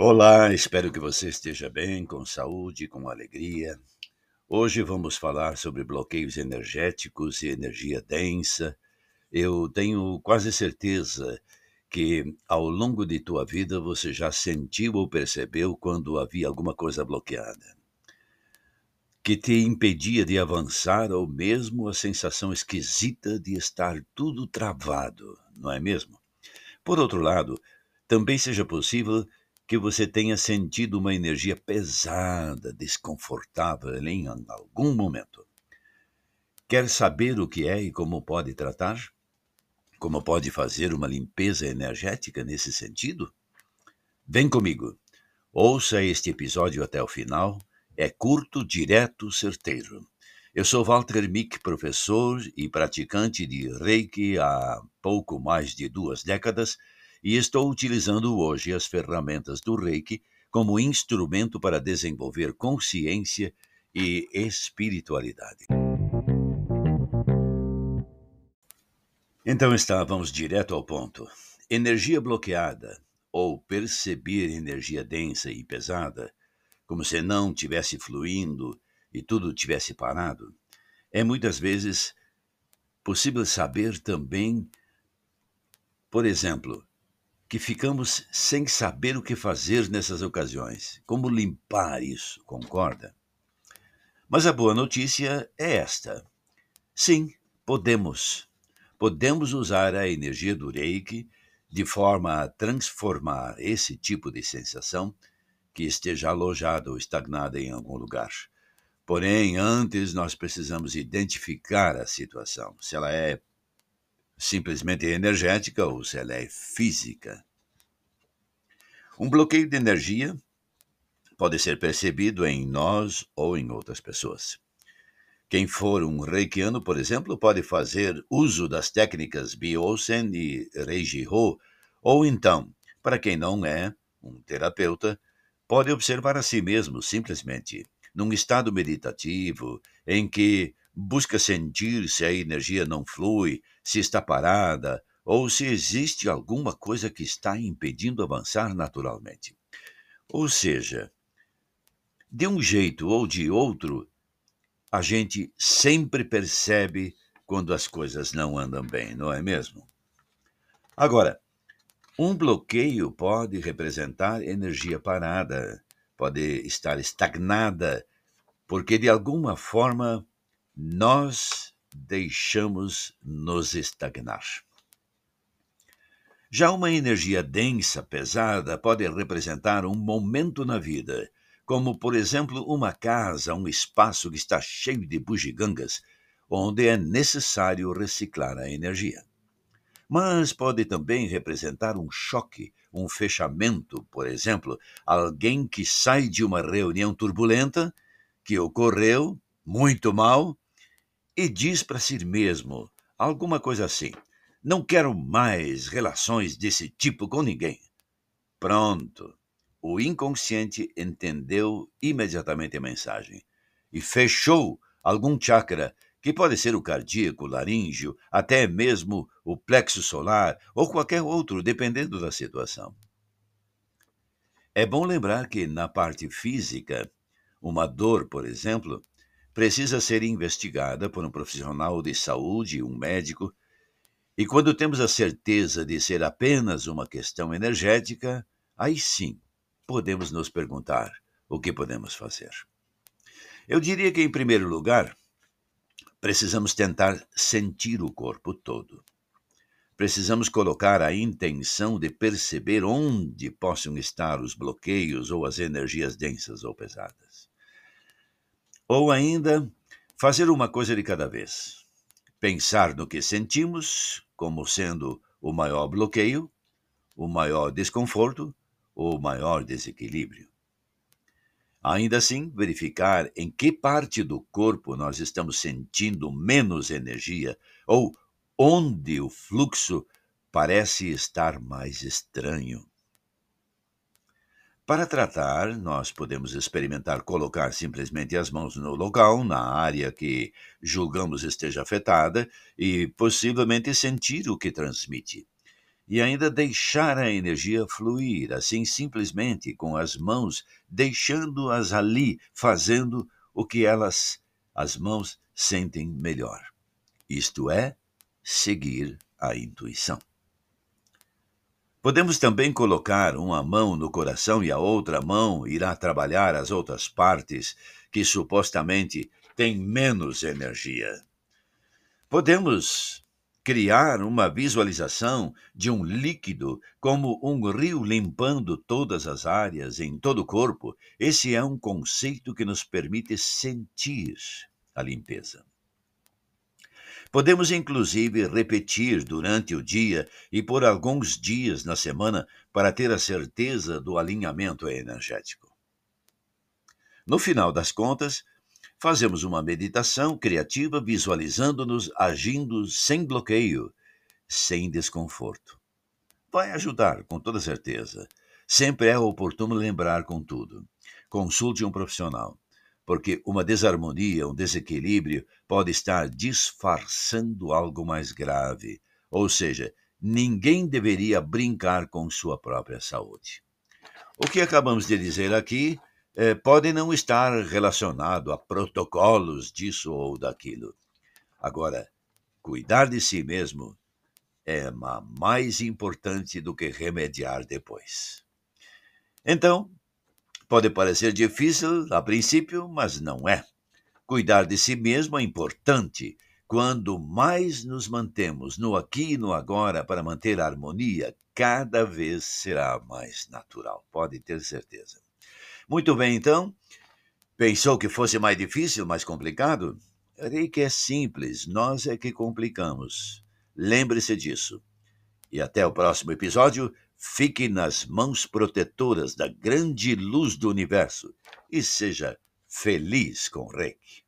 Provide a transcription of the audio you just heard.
Olá, espero que você esteja bem, com saúde, com alegria. Hoje vamos falar sobre bloqueios energéticos e energia densa. Eu tenho quase certeza que ao longo de tua vida você já sentiu ou percebeu quando havia alguma coisa bloqueada, que te impedia de avançar ou mesmo a sensação esquisita de estar tudo travado, não é mesmo? Por outro lado, também seja possível que você tenha sentido uma energia pesada, desconfortável em algum momento. Quer saber o que é e como pode tratar? Como pode fazer uma limpeza energética nesse sentido? Vem comigo. Ouça este episódio até o final. É curto, direto, certeiro. Eu sou Walter Mick, professor e praticante de Reiki há pouco mais de duas décadas e estou utilizando hoje as ferramentas do Reiki como instrumento para desenvolver consciência e espiritualidade. Então está, vamos direto ao ponto. Energia bloqueada ou perceber energia densa e pesada, como se não tivesse fluindo e tudo tivesse parado, é muitas vezes possível saber também, por exemplo, que ficamos sem saber o que fazer nessas ocasiões. Como limpar isso, concorda? Mas a boa notícia é esta. Sim, podemos. Podemos usar a energia do Reiki de forma a transformar esse tipo de sensação que esteja alojada ou estagnada em algum lugar. Porém, antes nós precisamos identificar a situação, se ela é simplesmente energética ou se ela é física. Um bloqueio de energia pode ser percebido em nós ou em outras pessoas. Quem for um reikiano, por exemplo, pode fazer uso das técnicas Biosen e Reijiho, ou então, para quem não é um terapeuta, pode observar a si mesmo simplesmente num estado meditativo em que busca sentir se a energia não flui, se está parada ou se existe alguma coisa que está impedindo avançar naturalmente. Ou seja, de um jeito ou de outro, a gente sempre percebe quando as coisas não andam bem, não é mesmo? Agora, um bloqueio pode representar energia parada, pode estar estagnada, porque de alguma forma nós deixamos nos estagnar. Já uma energia densa, pesada, pode representar um momento na vida, como, por exemplo, uma casa, um espaço que está cheio de bugigangas, onde é necessário reciclar a energia. Mas pode também representar um choque, um fechamento, por exemplo, alguém que sai de uma reunião turbulenta, que ocorreu muito mal, e diz para si mesmo alguma coisa assim: Não quero mais relações desse tipo com ninguém. Pronto. O inconsciente entendeu imediatamente a mensagem e fechou algum chakra, que pode ser o cardíaco, o laríngeo, até mesmo o plexo solar ou qualquer outro, dependendo da situação. É bom lembrar que na parte física, uma dor, por exemplo, precisa ser investigada por um profissional de saúde, um médico, e quando temos a certeza de ser apenas uma questão energética, aí sim podemos nos perguntar o que podemos fazer. Eu diria que, em primeiro lugar, precisamos tentar sentir o corpo todo. Precisamos colocar a intenção de perceber onde possam estar os bloqueios ou as energias densas ou pesadas. Ou ainda, fazer uma coisa de cada vez. Pensar no que sentimos como sendo o maior bloqueio, o maior desconforto, o maior desequilíbrio. Ainda assim, verificar em que parte do corpo nós estamos sentindo menos energia ou onde o fluxo parece estar mais estranho. Para tratar, nós podemos experimentar colocar simplesmente as mãos no local, na área que julgamos esteja afetada, e possivelmente sentir o que transmite. e ainda deixar a energia fluir, assim simplesmente com as mãos, deixando-as ali, fazendo o que elas, as mãos, sentem melhor. Isto é, seguir a intuição. Podemos também colocar uma mão no coração e a outra mão irá trabalhar as outras partes que supostamente têm menos energia. Podemos criar uma visualização de um líquido como um rio limpando todas as áreas em todo o corpo. Esse é um conceito que nos permite sentir a limpeza. Podemos, inclusive, repetir durante o dia e por alguns dias na semana para ter a certeza do alinhamento energético. No final das contas, fazemos uma meditação criativa visualizando-nos agindo sem bloqueio, sem desconforto. Vai ajudar, com toda certeza. Sempre é oportuno lembrar, contudo. Consulte um profissional porque uma desarmonia, um desequilíbrio pode estar disfarçando algo mais grave. Ou seja, ninguém deveria brincar com sua própria saúde. O que acabamos de dizer aqui eh, pode não estar relacionado a protocolos disso ou daquilo. Agora, cuidar de si mesmo é mais importante do que remediar depois. Então, Pode parecer difícil a princípio, mas não é. Cuidar de si mesmo é importante. Quando mais nos mantemos no aqui e no agora para manter a harmonia, cada vez será mais natural, pode ter certeza. Muito bem, então. Pensou que fosse mais difícil, mais complicado? que é simples, nós é que complicamos. Lembre-se disso. E até o próximo episódio. Fique nas mãos protetoras da grande luz do universo e seja feliz com Reiki.